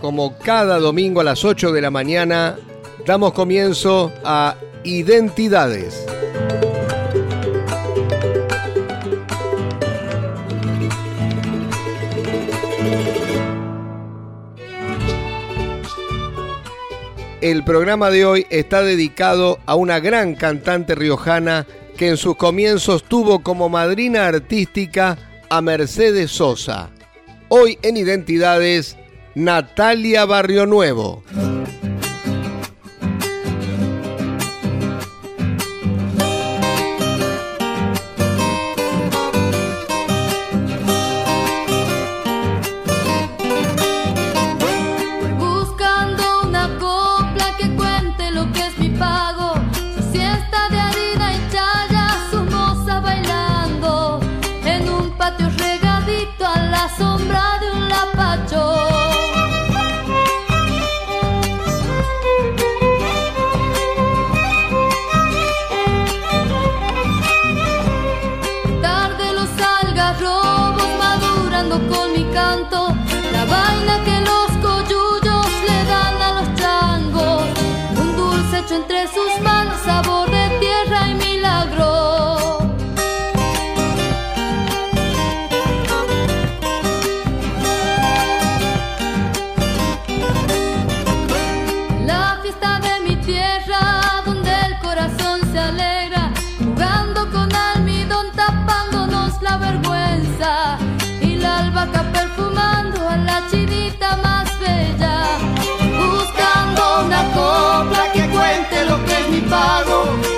Como cada domingo a las 8 de la mañana, damos comienzo a Identidades. El programa de hoy está dedicado a una gran cantante riojana que en sus comienzos tuvo como madrina artística a Mercedes Sosa. Hoy en Identidades, Natalia Barrio Nuevo.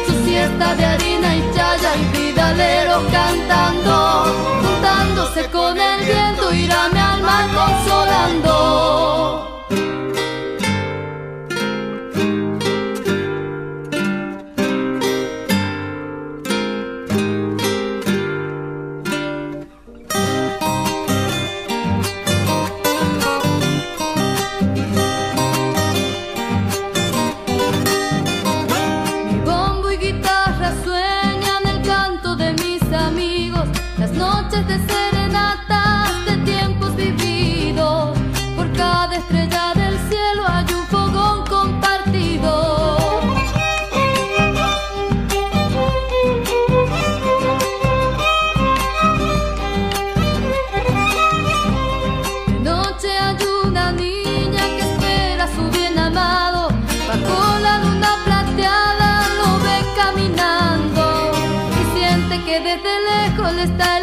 Su siesta de harina y chaya y vidalero cantando, juntándose con el viento irá mi alma consolando. no está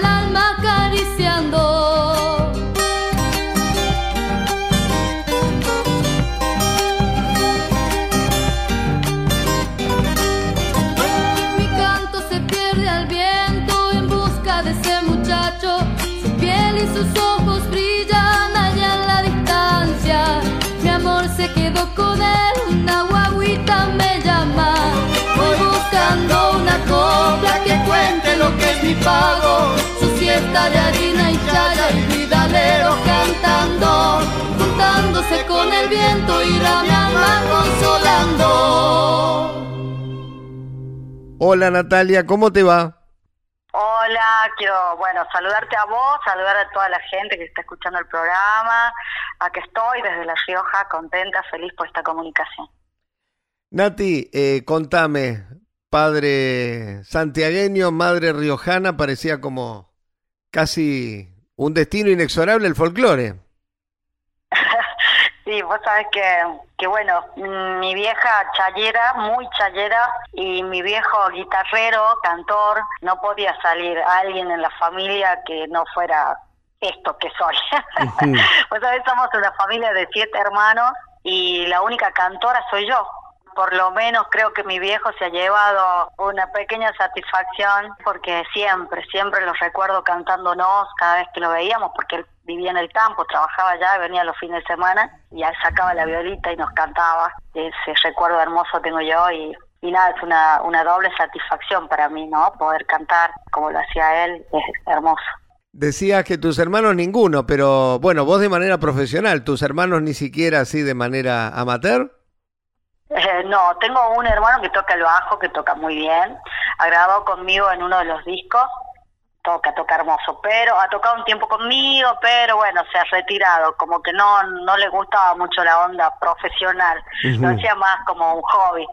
Hola Natalia, ¿cómo te va? Hola, quiero, bueno, saludarte a vos, saludar a toda la gente que está escuchando el programa. Aquí estoy desde La Rioja, contenta, feliz por esta comunicación. Nati, eh, contame, padre santiagueño, madre riojana, parecía como casi un destino inexorable el folclore. Sí, vos sabés que, que bueno, mi vieja chayera, muy chayera, y mi viejo guitarrero, cantor, no podía salir alguien en la familia que no fuera esto que soy. vos sabés, somos una familia de siete hermanos y la única cantora soy yo por lo menos creo que mi viejo se ha llevado una pequeña satisfacción porque siempre, siempre los recuerdo cantándonos cada vez que lo veíamos porque él vivía en el campo, trabajaba allá, venía los fines de semana y él sacaba la violita y nos cantaba. Ese recuerdo hermoso tengo yo y, y nada, es una, una doble satisfacción para mí, ¿no? Poder cantar como lo hacía él es hermoso. Decías que tus hermanos ninguno, pero bueno, vos de manera profesional, tus hermanos ni siquiera así de manera amateur. Eh, no, tengo un hermano que toca el bajo, que toca muy bien, ha grabado conmigo en uno de los discos, toca, toca hermoso, pero ha tocado un tiempo conmigo, pero bueno, se ha retirado, como que no, no le gustaba mucho la onda profesional, lo hacía más como un hobby.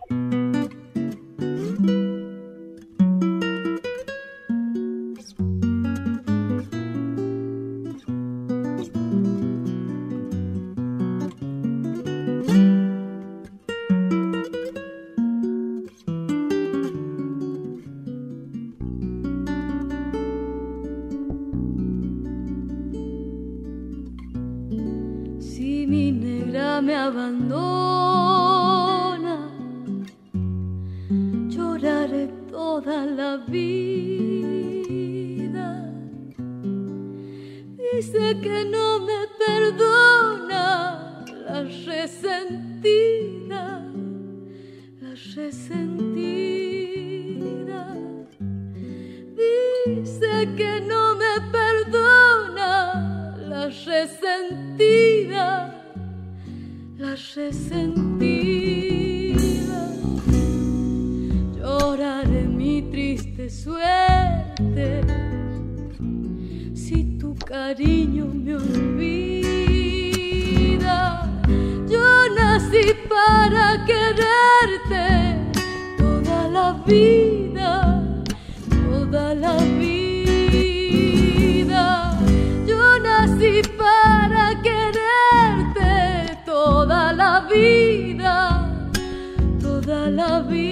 cariño me olvida. Yo nací para quererte toda la vida, toda la vida. Yo nací para quererte toda la vida, toda la vida.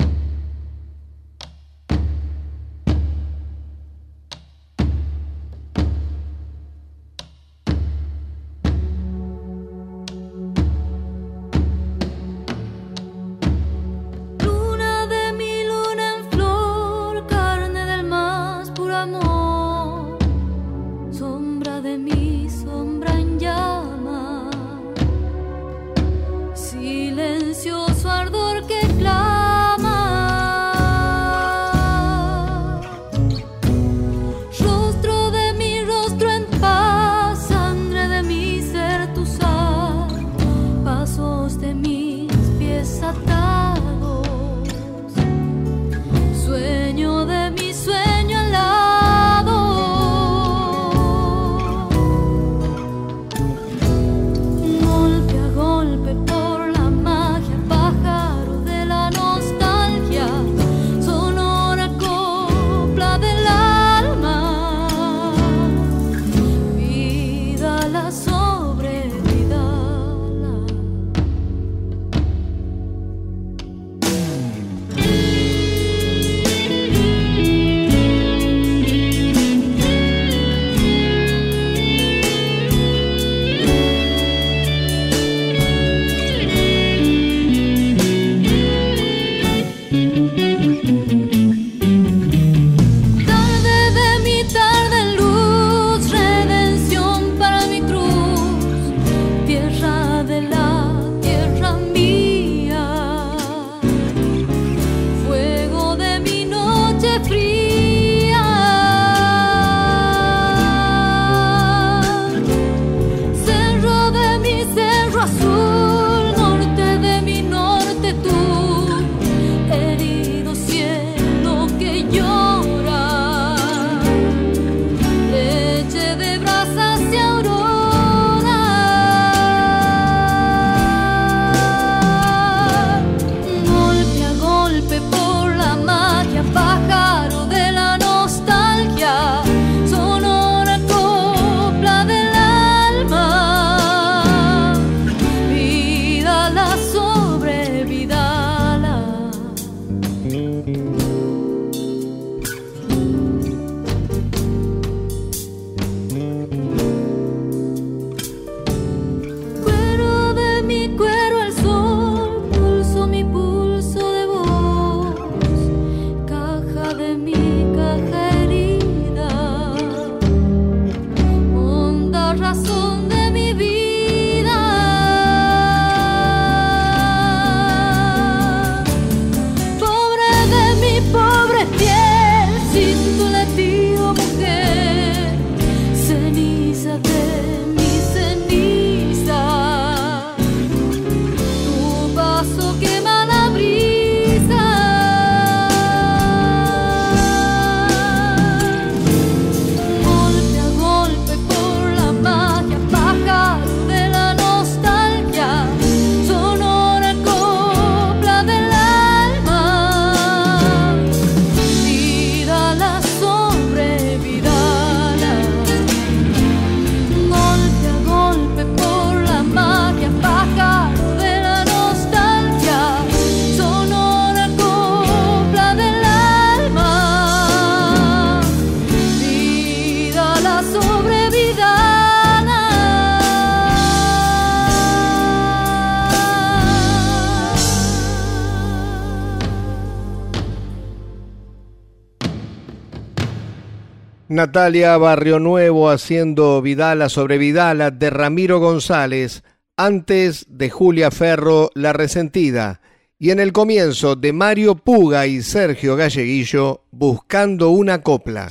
Natalia Barrio Nuevo haciendo Vidala sobre Vidala de Ramiro González, antes de Julia Ferro La Resentida, y en el comienzo de Mario Puga y Sergio Galleguillo buscando una copla.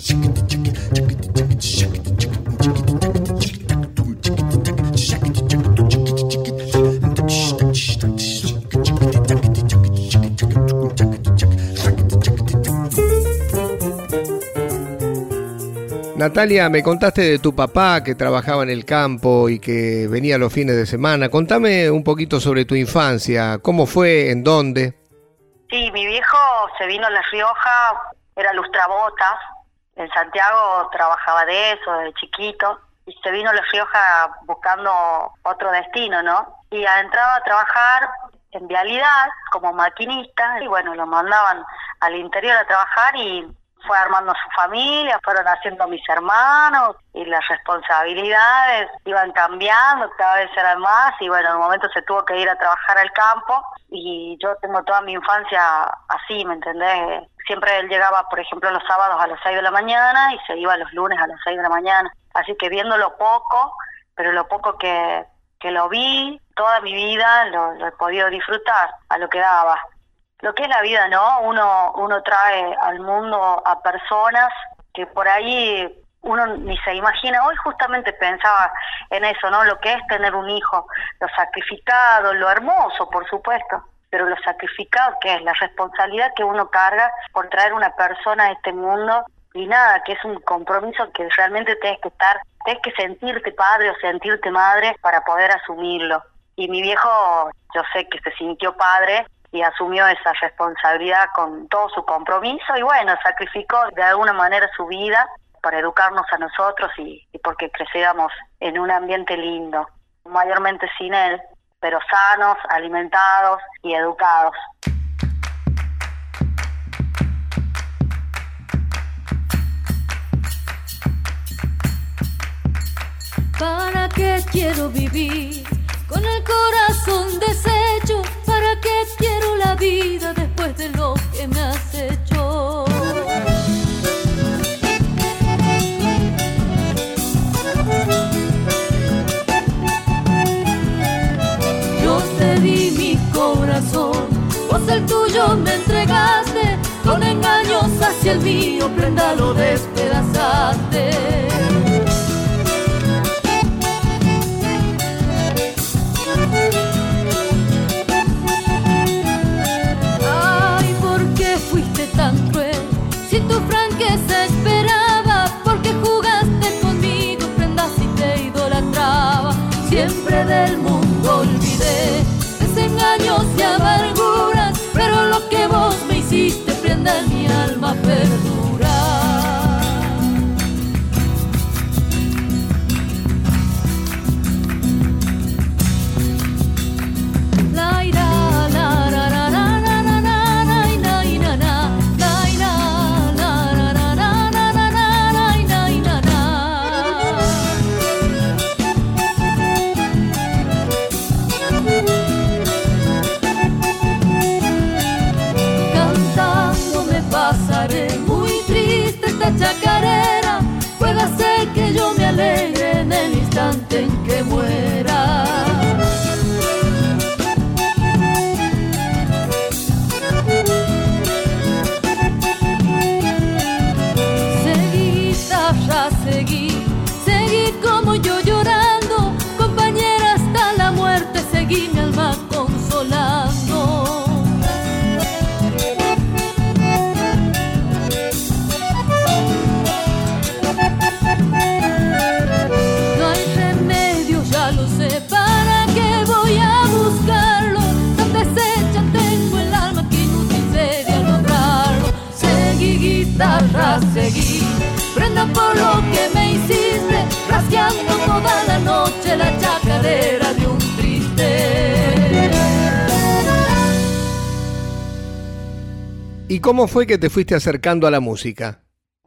Natalia, me contaste de tu papá que trabajaba en el campo y que venía los fines de semana. Contame un poquito sobre tu infancia, cómo fue, en dónde. Sí, mi viejo se vino a La Rioja, era lustrabotas, en Santiago trabajaba de eso desde chiquito y se vino a La Rioja buscando otro destino, ¿no? Y entraba a trabajar en vialidad como maquinista y bueno, lo mandaban al interior a trabajar y fue armando su familia, fueron haciendo mis hermanos y las responsabilidades iban cambiando, cada vez eran más y bueno, en un momento se tuvo que ir a trabajar al campo y yo tengo toda mi infancia así, ¿me entendés? Siempre él llegaba, por ejemplo, los sábados a las 6 de la mañana y se iba los lunes a las 6 de la mañana. Así que viendo lo poco, pero lo poco que, que lo vi, toda mi vida lo, lo he podido disfrutar a lo que daba lo que es la vida, ¿no? Uno, uno trae al mundo a personas que por ahí uno ni se imagina. Hoy justamente pensaba en eso, ¿no? Lo que es tener un hijo, lo sacrificado, lo hermoso, por supuesto, pero lo sacrificado que es, la responsabilidad que uno carga por traer una persona a este mundo y nada, que es un compromiso que realmente tienes que estar, tienes que sentirte padre o sentirte madre para poder asumirlo. Y mi viejo, yo sé que se sintió padre y asumió esa responsabilidad con todo su compromiso y bueno, sacrificó de alguna manera su vida para educarnos a nosotros y, porque creciéramos en un ambiente lindo, mayormente sin él, pero sanos, alimentados y educados. ¿Para qué quiero vivir con el corazón deshecho? ¿Para qué quiero la vida después de lo que me has hecho? Yo te di mi corazón, vos el tuyo me entregaste, con engaños hacia el mío, prenda lo despedazaste. del mundo olvidé, desengaños y amarguras, pero lo que vos me hiciste prenda en mi alma perdura. ¿Y cómo fue que te fuiste acercando a la música?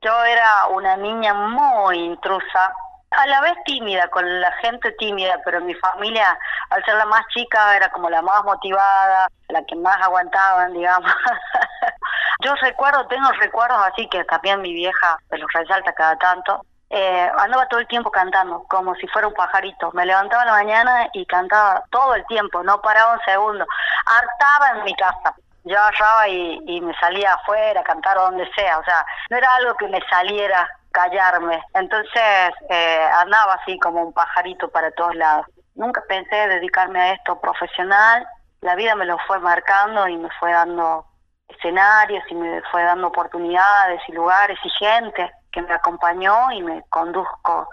Yo era una niña muy intrusa, a la vez tímida, con la gente tímida, pero mi familia, al ser la más chica, era como la más motivada, la que más aguantaban, digamos. Yo recuerdo, tengo recuerdos así que también mi vieja me los resalta cada tanto. Eh, andaba todo el tiempo cantando, como si fuera un pajarito. Me levantaba en la mañana y cantaba todo el tiempo, no paraba un segundo. Hartaba en mi casa. Yo agarraba y, y me salía afuera a cantar donde sea. O sea, no era algo que me saliera callarme. Entonces eh, andaba así como un pajarito para todos lados. Nunca pensé dedicarme a esto profesional. La vida me lo fue marcando y me fue dando escenarios y me fue dando oportunidades y lugares y gente que me acompañó y me conduzco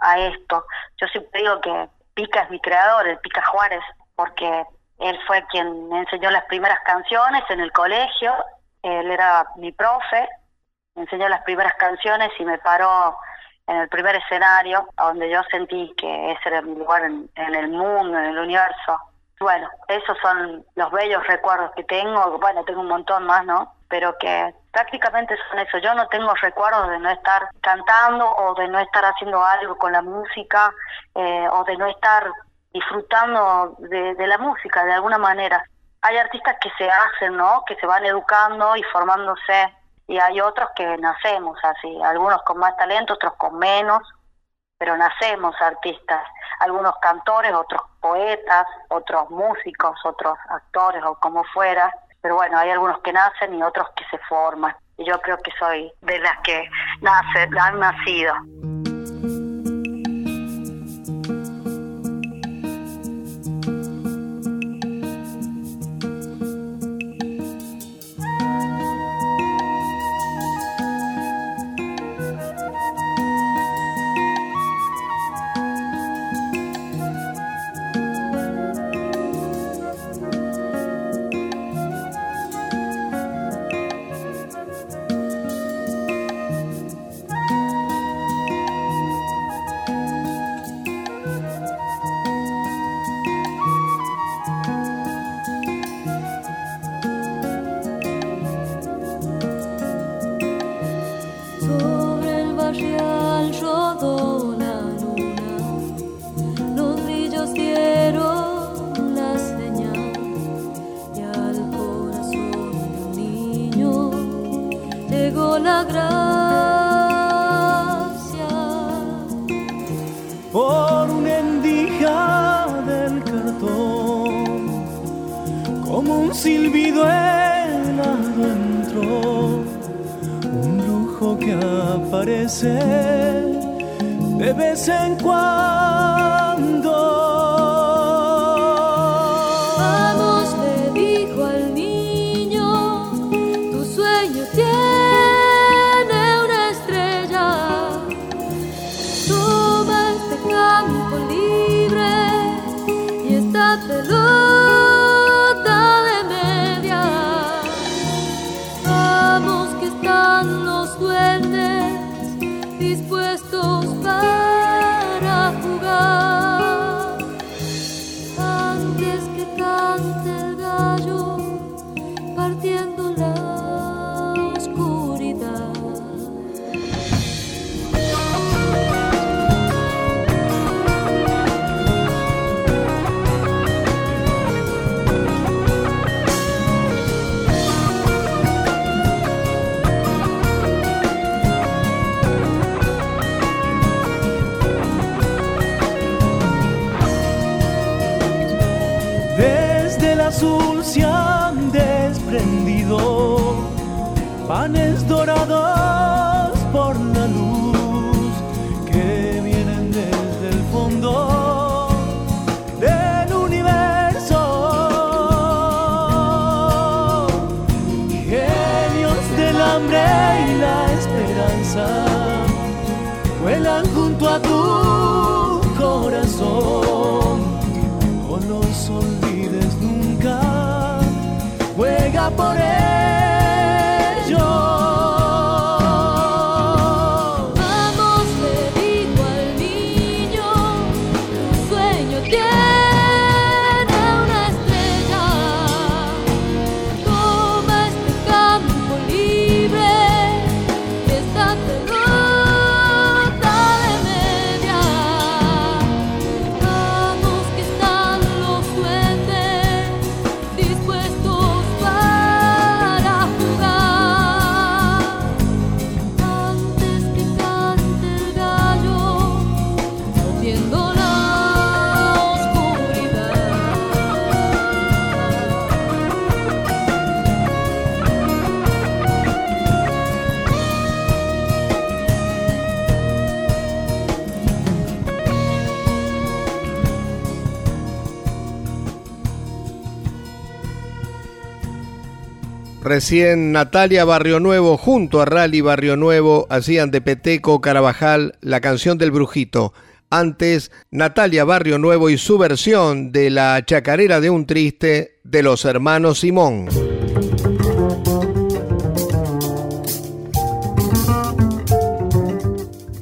a esto. Yo siempre digo que Pica es mi creador, el Pica Juárez, porque él fue quien me enseñó las primeras canciones en el colegio, él era mi profe, me enseñó las primeras canciones y me paró en el primer escenario, donde yo sentí que ese era mi lugar en, el mundo, en el universo. Bueno, esos son los bellos recuerdos que tengo, bueno, tengo un montón más, ¿no? Pero que prácticamente son eso. Yo no tengo recuerdos de no estar cantando o de no estar haciendo algo con la música eh, o de no estar disfrutando de, de la música de alguna manera. Hay artistas que se hacen, ¿no? Que se van educando y formándose y hay otros que nacemos así, algunos con más talento, otros con menos, pero nacemos artistas, algunos cantores, otros poetas, otros músicos, otros actores o como fuera, pero bueno, hay algunos que nacen y otros que se forman. Y yo creo que soy de las que nace, han nacido. Panes Recién Natalia Barrio Nuevo junto a Rally Barrio Nuevo hacían de Peteco Carabajal la canción del Brujito. Antes, Natalia Barrio Nuevo y su versión de la chacarera de un triste de los hermanos Simón.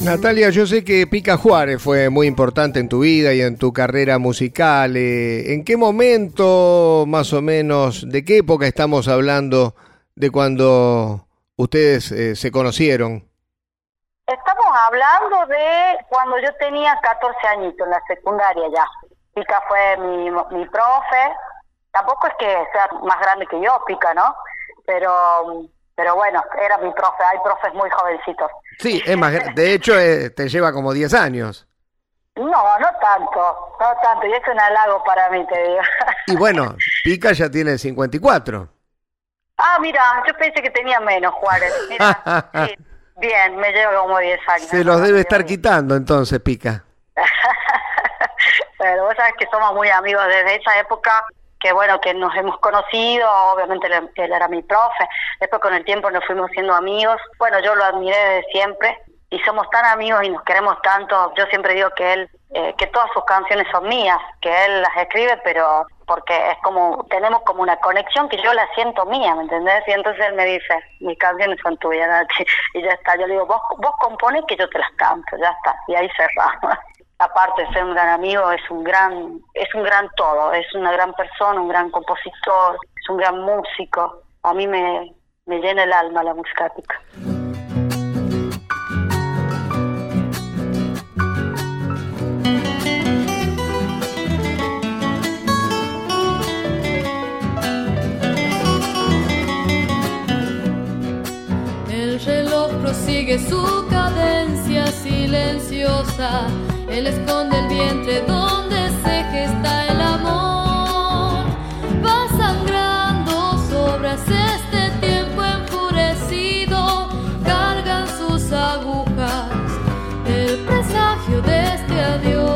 Natalia, yo sé que Pica Juárez fue muy importante en tu vida y en tu carrera musical. Eh, ¿En qué momento, más o menos, de qué época estamos hablando de cuando ustedes eh, se conocieron? Estamos hablando de cuando yo tenía 14 añitos, en la secundaria ya. Pica fue mi, mi profe. Tampoco es que sea más grande que yo, Pica, ¿no? Pero pero bueno, era mi profe, hay profes muy jovencitos. Sí, es más, de hecho eh, te lleva como 10 años. No, no tanto, no tanto, y es un halago para mí, te digo. Y bueno, Pica ya tiene 54. Ah, mira, yo pensé que tenía menos, Juárez. Mira, sí, bien, me lleva como 10 años. Se los debe estar quitando entonces, Pica. Pero vos sabés que somos muy amigos desde esa época que bueno, que nos hemos conocido, obviamente él, era mi profe, después con el tiempo nos fuimos siendo amigos, bueno, yo lo admiré desde siempre y somos tan amigos y nos queremos tanto, yo siempre digo que él, eh, que todas sus canciones son mías, que él las escribe, pero porque es como, tenemos como una conexión que yo la siento mía, ¿me entendés? Y entonces él me dice, mis canciones son tuyas, y ya está, yo le digo, vos, vos compones que yo te las canto, ya está, y ahí cerramos aparte de ser un gran amigo, es un gran, es un gran todo, es una gran persona, un gran compositor, es un gran músico. A mí me, llena el alma la música. El reloj prosigue su cadencia silenciosa él esconde el vientre donde se gesta el amor. Va sangrando sobras este tiempo enfurecido. Cargan sus agujas el presagio de este adiós.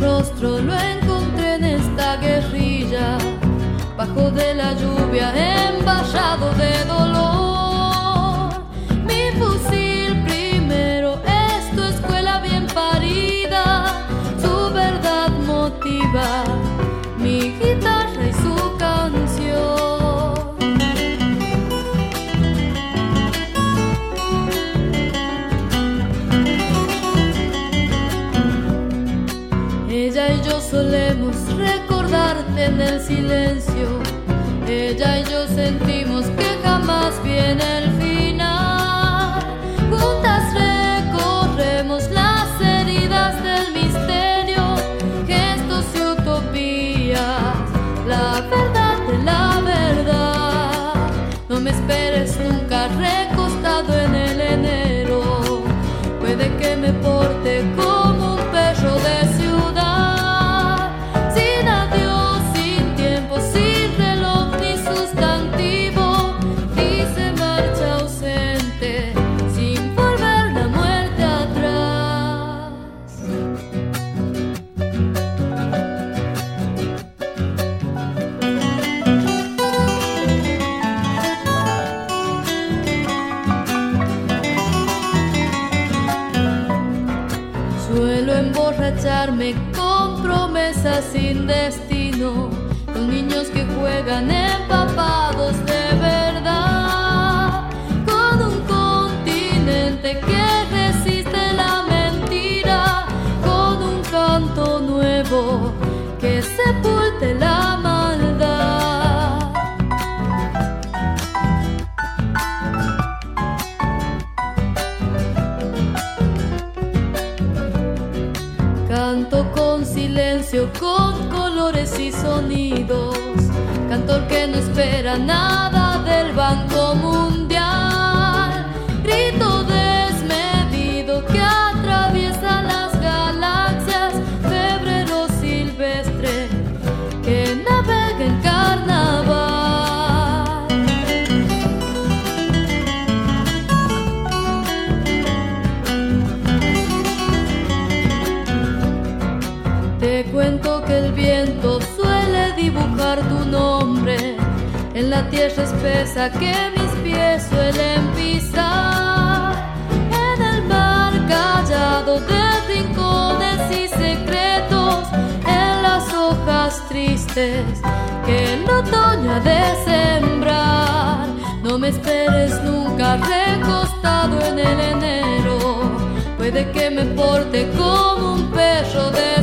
Rostro lo de la lluvia, envasado de dolor. Mi fusil primero es tu escuela bien parida, su verdad motiva mi guitarra y su canción. Ella y yo solemos recordarte en el silencio. Ella y yo sentimos que jamás viene el final. Juntas recorremos las heridas del misterio, gestos y utopías, la verdad de la verdad. No me esperes nunca recostado en el enero. Puede que me porte no espera nada del Banco. Espesa que mis pies suelen pisar. En el mar callado de rincones y secretos, en las montes que el otoño ha de sembrar. No me esperes nunca recostado en el enero, puede que me porte como un perro de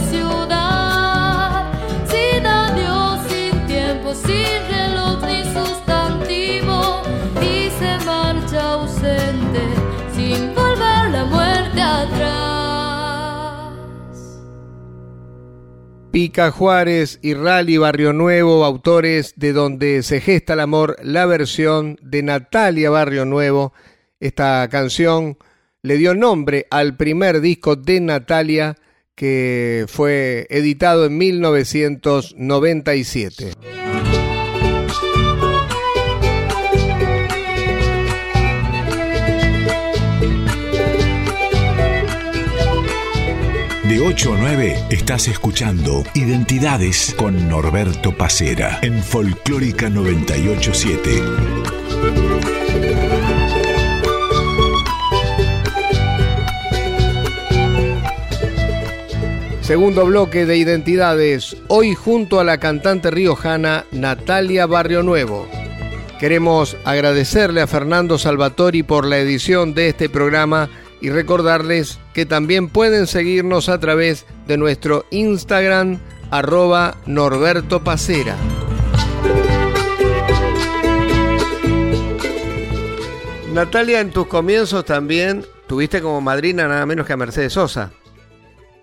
Pica Juárez y Rally Barrio Nuevo, autores de Donde se gesta el amor, la versión de Natalia Barrio Nuevo. Esta canción le dio nombre al primer disco de Natalia que fue editado en 1997. De 8 a 9 estás escuchando Identidades con Norberto Pacera en Folclórica 987. Segundo bloque de Identidades, hoy junto a la cantante riojana Natalia Barrio Nuevo. Queremos agradecerle a Fernando Salvatori por la edición de este programa y recordarles que también pueden seguirnos a través de nuestro Instagram arroba Norberto Pacera. Natalia, en tus comienzos también tuviste como madrina nada menos que a Mercedes Sosa.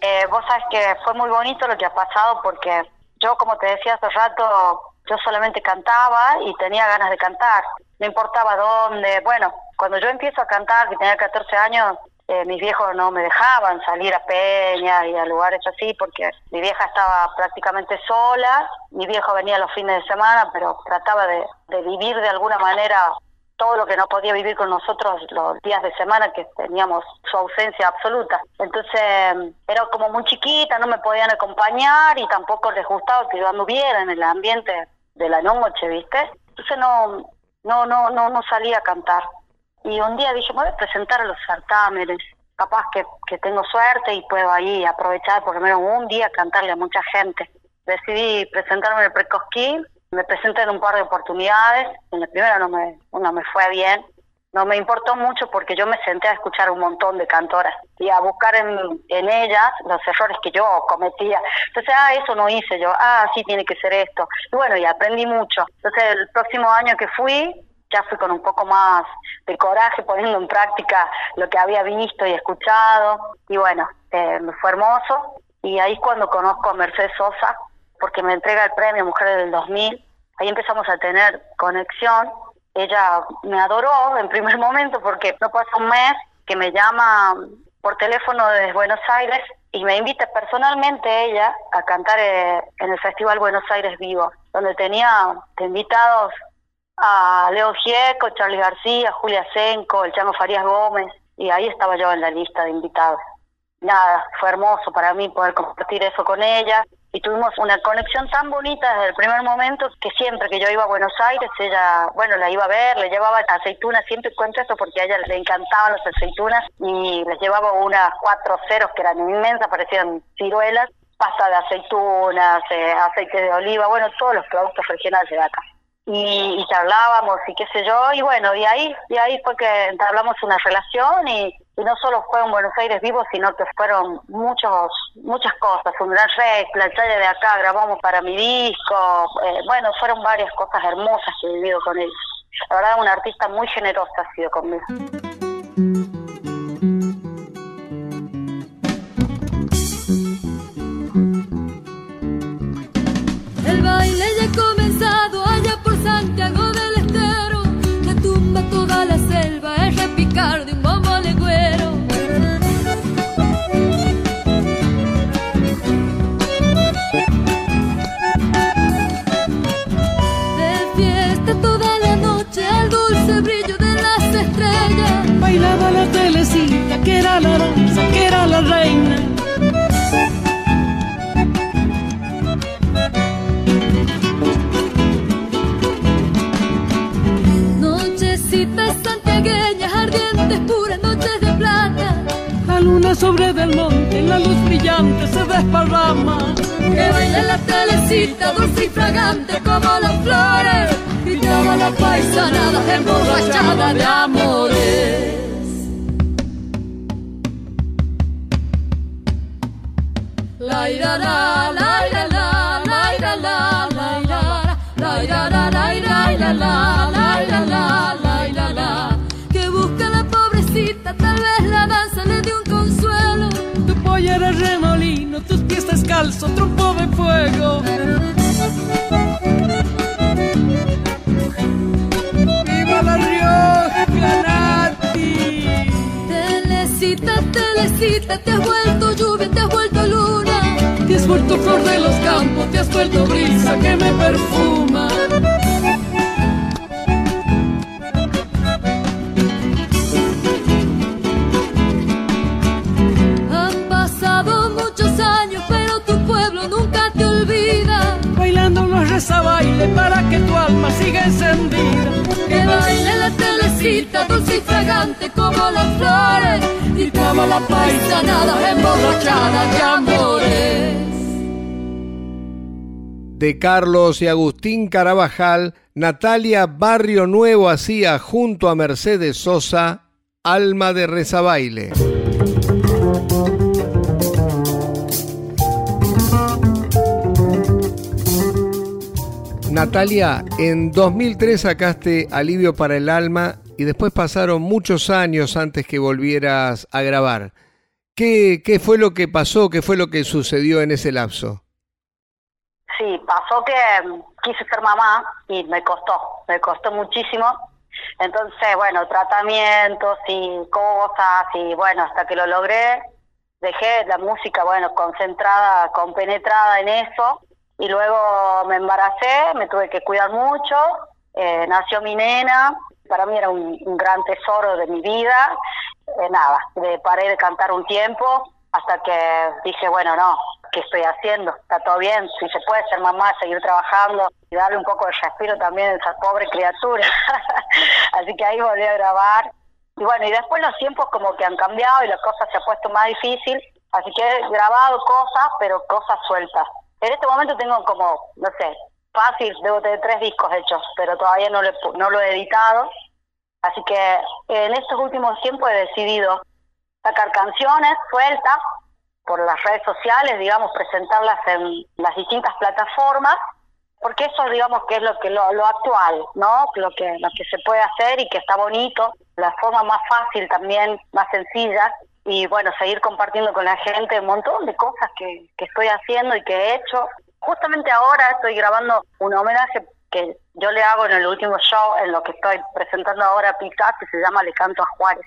Eh, vos sabes que fue muy bonito lo que ha pasado porque yo, como te decía hace rato, yo solamente cantaba y tenía ganas de cantar. No importaba dónde. Bueno, cuando yo empiezo a cantar, que tenía 14 años, eh, mis viejos no me dejaban salir a Peña y a lugares así porque mi vieja estaba prácticamente sola. Mi viejo venía los fines de semana, pero trataba de, de vivir de alguna manera todo lo que no podía vivir con nosotros los días de semana que teníamos su ausencia absoluta. Entonces era como muy chiquita, no me podían acompañar y tampoco les gustaba que yo anduviera en el ambiente de la noche, ¿viste? Entonces no no no no no salía a cantar. Y un día dije, me voy a presentar a los certámenes, capaz que, que tengo suerte y puedo ahí aprovechar por lo menos un día cantarle a mucha gente. Decidí presentarme en el Precosquín me presenté en un par de oportunidades, en la primera no me, no me fue bien, no me importó mucho porque yo me senté a escuchar un montón de cantoras y a buscar en, en ellas los errores que yo cometía. Entonces, ah, eso no hice yo, ah, sí tiene que ser esto. Y bueno, y aprendí mucho. Entonces, el próximo año que fui, ya fui con un poco más de coraje poniendo en práctica lo que había visto y escuchado. Y bueno, eh, fue hermoso. Y ahí es cuando conozco a Mercedes Sosa, porque me entrega el premio Mujeres del 2000. Ahí empezamos a tener conexión. Ella me adoró en primer momento porque no pasa un mes que me llama por teléfono desde Buenos Aires y me invita personalmente ella a cantar eh, en el Festival Buenos Aires Vivo, donde tenía invitados a Leo Gieco, Charlie García, Julia Senco, el Chango Farías Gómez, y ahí estaba yo en la lista de invitados. Nada, fue hermoso para mí poder compartir eso con ella y tuvimos una conexión tan bonita desde el primer momento que siempre que yo iba a Buenos Aires, ella, bueno, la iba a ver, le llevaba aceitunas, siempre cuento esto porque a ella le encantaban las aceitunas y les llevaba unas cuatro ceros que eran inmensas, parecían ciruelas, pasta de aceitunas, eh, aceite de oliva, bueno, todos los productos regionales de acá y, y, charlábamos y qué sé yo, y bueno, y ahí, y ahí fue que entablamos una relación y, no solo fue en Buenos Aires vivo, sino que fueron muchos, muchas cosas, un gran rec, la talla de acá grabamos para mi disco, eh, bueno, fueron varias cosas hermosas que he vivido con él. La verdad, una artista muy generosa ha sido conmigo. El baile ya ha comenzado allá Santiago del Estero, que tumba toda la selva, es repicar de un bombo legüero. Sobre del monte, la luz brillante se desparrama. Que baile la telecita, dulce y fragante como las flores. Gritaba la paisanada emborrachada de amores. Descalzos, trompo de fuego. ¡Viva la Rioja, Nati! Telecita, telecita, te has vuelto lluvia, te has vuelto luna. Te has vuelto flor de los campos, te has vuelto brisa que me perfuma. Reza baile para que tu alma siga encendida. Que baile la telecita, dulce y fragante como las flores. Y clama la paisanada emborrachada de amores. De Carlos y Agustín Carabajal, Natalia Barrio Nuevo hacía junto a Mercedes Sosa Alma de Rezabaile. Natalia, en 2003 sacaste Alivio para el Alma y después pasaron muchos años antes que volvieras a grabar. ¿Qué, qué fue lo que pasó? ¿Qué fue lo que sucedió en ese lapso? Sí, pasó que mm, quise ser mamá y me costó, me costó muchísimo. Entonces, bueno, tratamientos y cosas y bueno, hasta que lo logré, dejé la música, bueno, concentrada, compenetrada en eso y luego me embaracé, me tuve que cuidar mucho, eh, nació mi nena, para mí era un, gran tesoro de mi vida, eh, nada, de paré de cantar un tiempo hasta que dije, bueno, no, ¿qué estoy haciendo? Está todo bien, si se puede ser mamá, seguir trabajando y darle un poco de respiro también a esa pobre criatura. Así que ahí volví a grabar. Y bueno, y después los tiempos como que han cambiado y la cosa se ha puesto más difícil, así que he grabado cosas, pero cosas sueltas. En este momento tengo como, no sé, fácil, debo tener tres discos hechos, pero todavía no lo, he, no lo he editado. Así que en estos últimos tiempos he decidido sacar canciones sueltas por las redes sociales, digamos, presentarlas en las distintas plataformas, porque eso, digamos, que es lo que lo, lo actual, ¿no? Lo que lo que se puede hacer y que está bonito, la forma más fácil también, más sencilla, y bueno, seguir compartiendo con la gente un montón de cosas que, que estoy haciendo y que he hecho. Justamente ahora estoy grabando un homenaje que yo le hago en el último show, en lo que estoy presentando ahora a Picard, que se llama Le Canto a Juárez.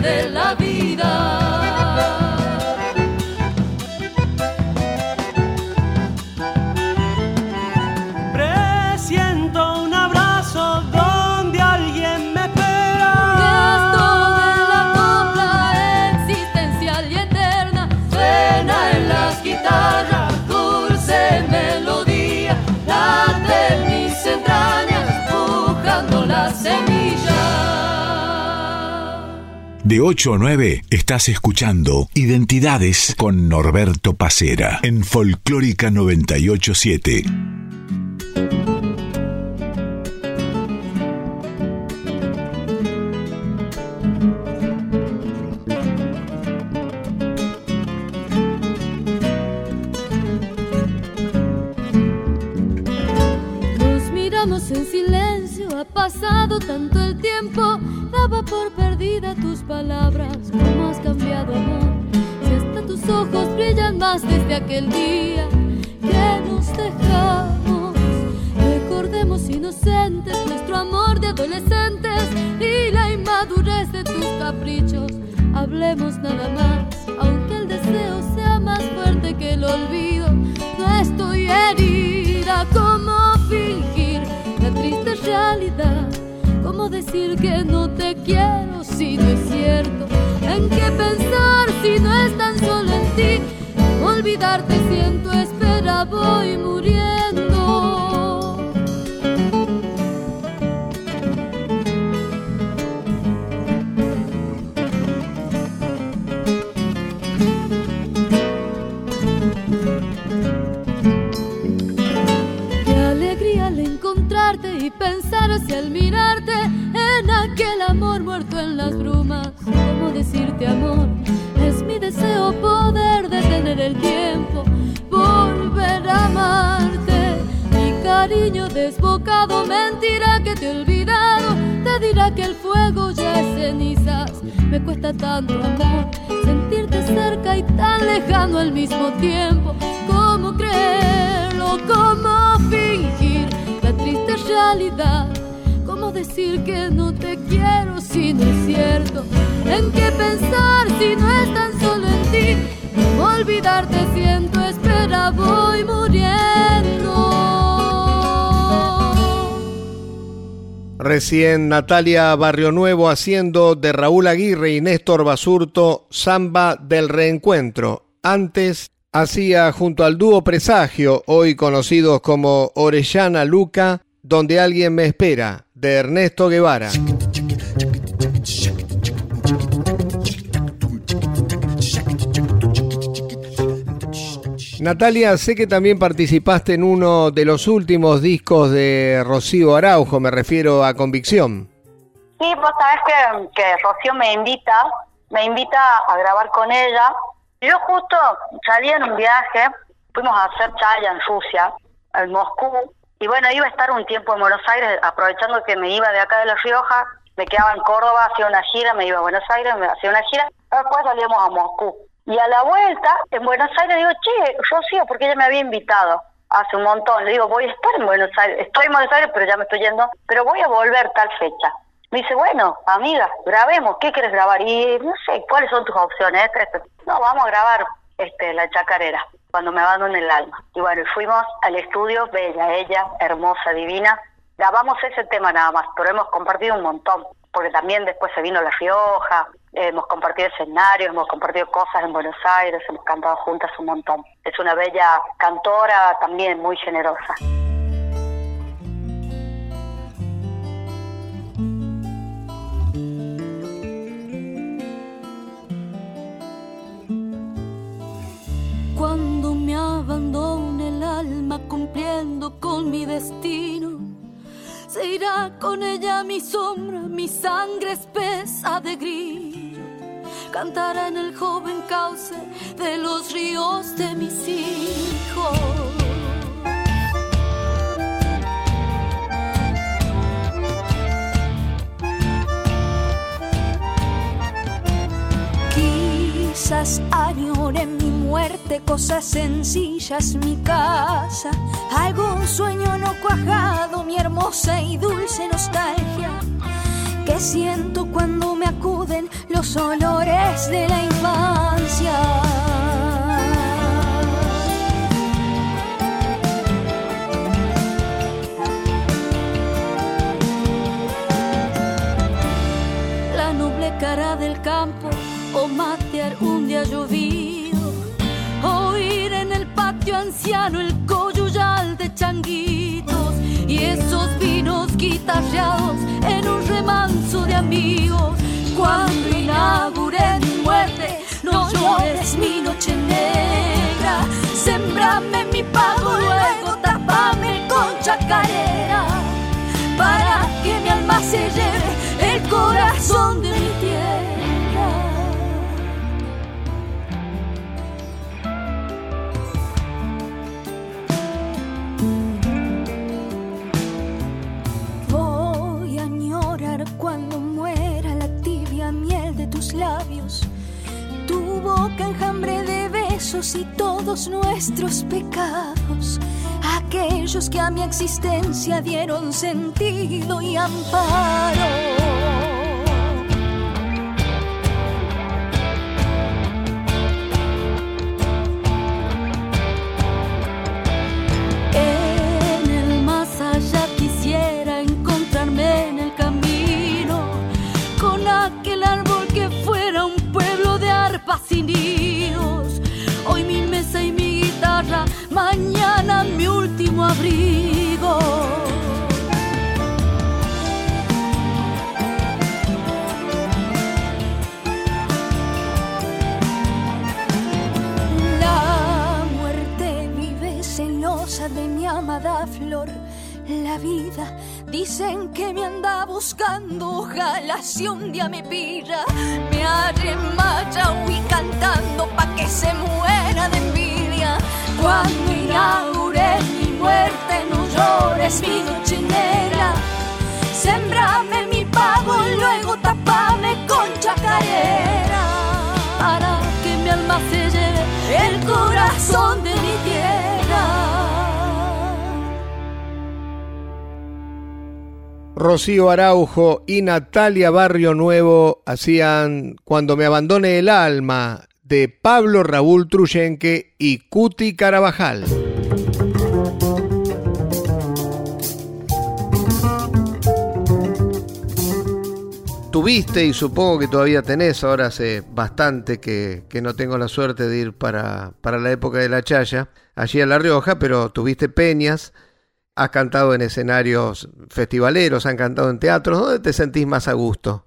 de la vida. De 8 a 9 estás escuchando Identidades con Norberto Pacera en Folclórica 987. Aquel día que nos dejamos. Recordemos inocentes nuestro amor de adolescentes y la inmadurez de tus caprichos. Hablemos nada más, aunque el deseo sea más fuerte que el olvido. No estoy herida, ¿cómo fingir la triste realidad? ¿Cómo decir que no te quiero si no es cierto? ¿En qué pensar si no es tan solo en ti? Olvidarte siento, espera, voy muriendo. Desbocado mentirá que te he olvidado, te dirá que el fuego ya es cenizas. Me cuesta tanto amor sentirte cerca y tan lejano al mismo tiempo. ¿Cómo creerlo? ¿Cómo fingir la triste realidad? ¿Cómo decir que no te quiero si no es cierto? ¿En qué pensar si no es tan solo en ti? ¿Cómo olvidarte siento, espera, voy muriendo. Recién Natalia Barrio Nuevo haciendo de Raúl Aguirre y Néstor Basurto Samba del Reencuentro. Antes hacía junto al dúo Presagio, hoy conocidos como Orellana Luca, Donde alguien me espera, de Ernesto Guevara. Natalia, sé que también participaste en uno de los últimos discos de Rocío Araujo, me refiero a Convicción. Sí, vos sabés que, que Rocío me invita, me invita a grabar con ella. Yo justo salí en un viaje, fuimos a hacer chaya en Rusia, en Moscú, y bueno, iba a estar un tiempo en Buenos Aires, aprovechando que me iba de acá de La Rioja, me quedaba en Córdoba, hacía una gira, me iba a Buenos Aires, me hacía una gira, después salíamos a Moscú. Y a la vuelta, en Buenos Aires, digo, che, Rocío, porque ella me había invitado hace un montón. Le digo, voy a estar en Buenos Aires, estoy en Buenos Aires, pero ya me estoy yendo, pero voy a volver tal fecha. Me dice, bueno, amiga, grabemos, ¿qué quieres grabar? Y no sé, ¿cuáles son tus opciones? No, vamos a grabar este la chacarera, cuando me abandone el alma. Y bueno, fuimos al estudio, bella ella, hermosa, divina. Grabamos ese tema nada más, pero hemos compartido un montón, porque también después se vino La Rioja, hemos compartido escenarios, hemos compartido cosas en Buenos Aires, hemos cantado juntas un montón. Es una bella cantora, también muy generosa. Cuando me abandone el alma cumpliendo con mi destino, se irá con ella mi sombra, mi sangre espesa de grillo. Cantará en el joven cauce de los ríos de mis hijos. Quizás añore mi muerte, cosas sencillas, mi casa, algún sueño no cuajado, hermosa y dulce nostalgia, que siento cuando me acuden los olores de la infancia. La noble cara del campo o matear un día llovido, oír en el patio anciano el coyuyal de changuitos vinos guitarreados en un remanso de amigos. Cuando inaugure mi muerte, no llores mi noche negra. Sembrame mi pago, luego tapame con chacarera. Para que mi alma se lleve el corazón de mi tierra. Labios, tu boca enjambre de besos y todos nuestros pecados, aquellos que a mi existencia dieron sentido y amparo. Mañana mi último abrigo. La muerte vive celosa de mi amada flor. La vida dicen que me anda buscando. Ojalá si un día me pilla, me arremaya y cantando pa' que se muera de envidia. Cuando inaugure mi muerte, no llores mi noche negra. Sembrame mi pago, luego tapame con chacarera. Para que mi alma se lleve el corazón de mi tierra. Rocío Araujo y Natalia Barrio Nuevo hacían Cuando me abandone el alma de Pablo Raúl Truyenque y Cuti Carabajal. Tuviste y supongo que todavía tenés, ahora hace bastante que, que no tengo la suerte de ir para, para la época de la Chaya, allí a La Rioja, pero tuviste peñas, has cantado en escenarios festivaleros, han cantado en teatros, ¿dónde te sentís más a gusto?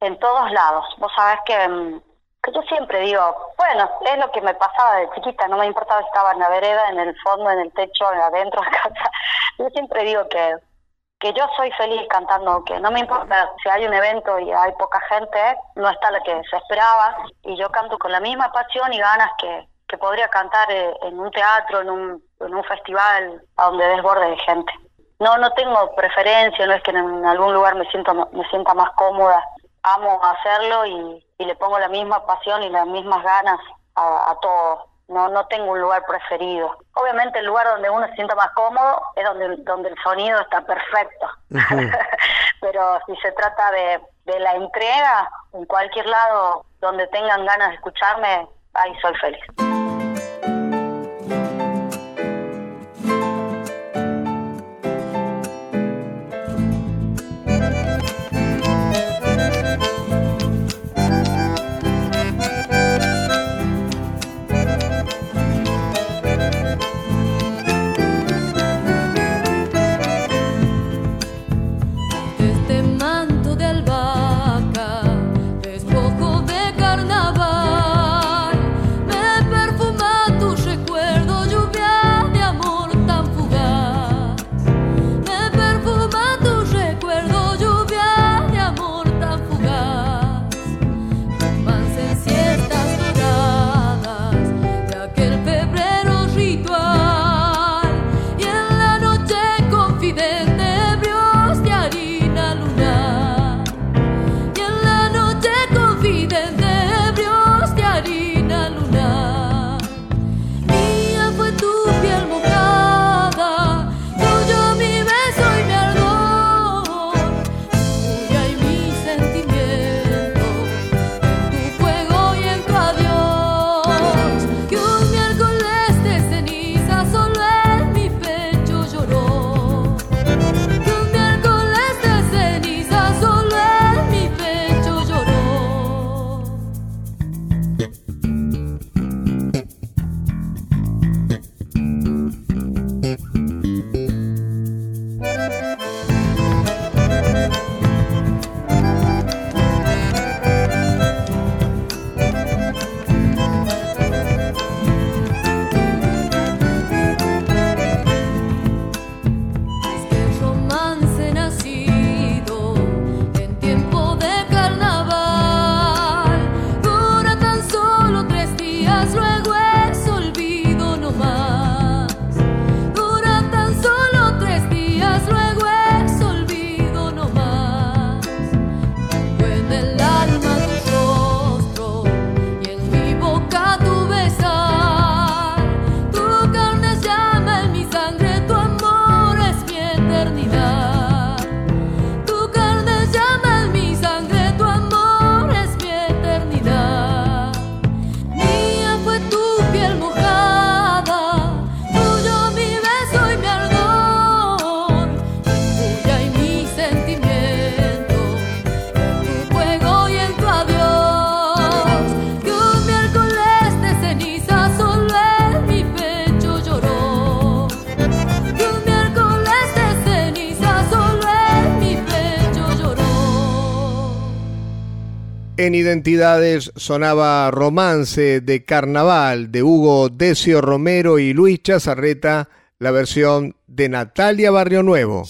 En todos lados. Vos sabés que, mm, que yo siempre digo, bueno, es lo que me pasaba de chiquita, no me importaba si estaba en la vereda, en el fondo, en el techo, en adentro de casa. Yo siempre digo que, que yo soy feliz cantando, que no me importa si hay un evento y hay poca gente, no está la que se esperaba, y yo canto con la misma pasión y ganas que, que podría cantar eh, en un teatro, en un, en un festival, a donde desborde de gente. No, no tengo preferencia, no es que en algún lugar me siento me sienta más cómoda. Amo hacerlo y, y le pongo la misma pasión y las mismas ganas a, a todo. No, no tengo un lugar preferido. Obviamente el lugar donde uno se sienta más cómodo es donde, donde el sonido está perfecto. Pero si se trata de, de la entrega, en cualquier lado donde tengan ganas de escucharme, ahí soy feliz. En Identidades sonaba Romance de Carnaval de Hugo Decio Romero y Luis Chazarreta, la versión de Natalia Barrio Nuevo.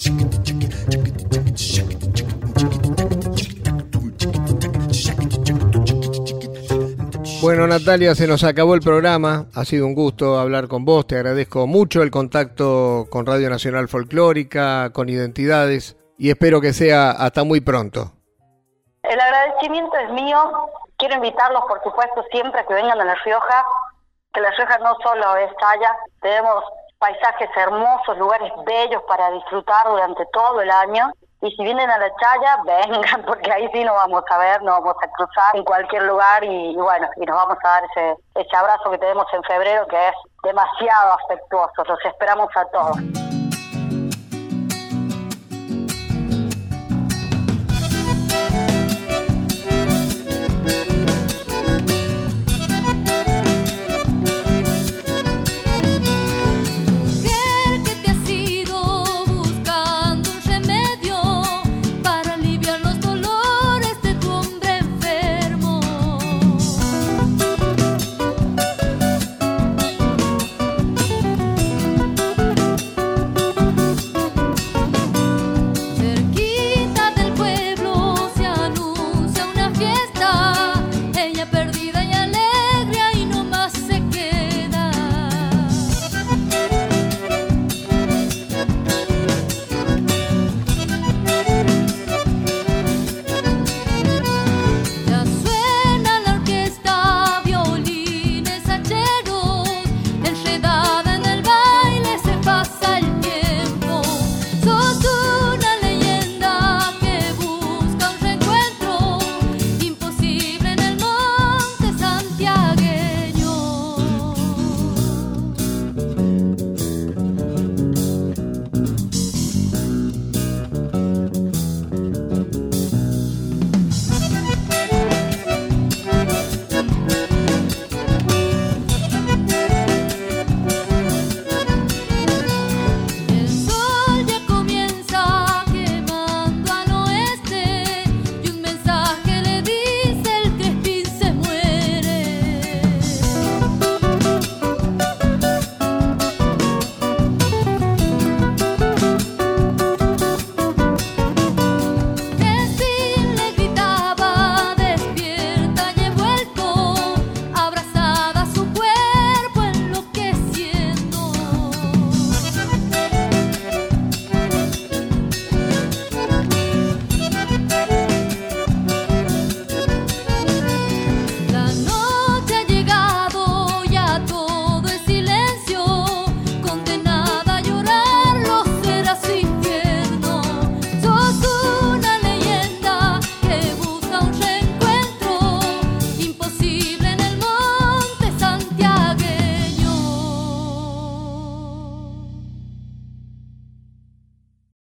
Bueno, Natalia, se nos acabó el programa. Ha sido un gusto hablar con vos. Te agradezco mucho el contacto con Radio Nacional Folclórica, con Identidades, y espero que sea hasta muy pronto. El agradecimiento es mío. Quiero invitarlos, por supuesto, siempre que vengan a La Rioja, que La Rioja no solo es Chaya, tenemos paisajes hermosos, lugares bellos para disfrutar durante todo el año. Y si vienen a la Chaya, vengan, porque ahí sí nos vamos a ver, nos vamos a cruzar en cualquier lugar y, bueno, y nos vamos a dar ese, ese abrazo que tenemos en febrero que es demasiado afectuoso. Los esperamos a todos.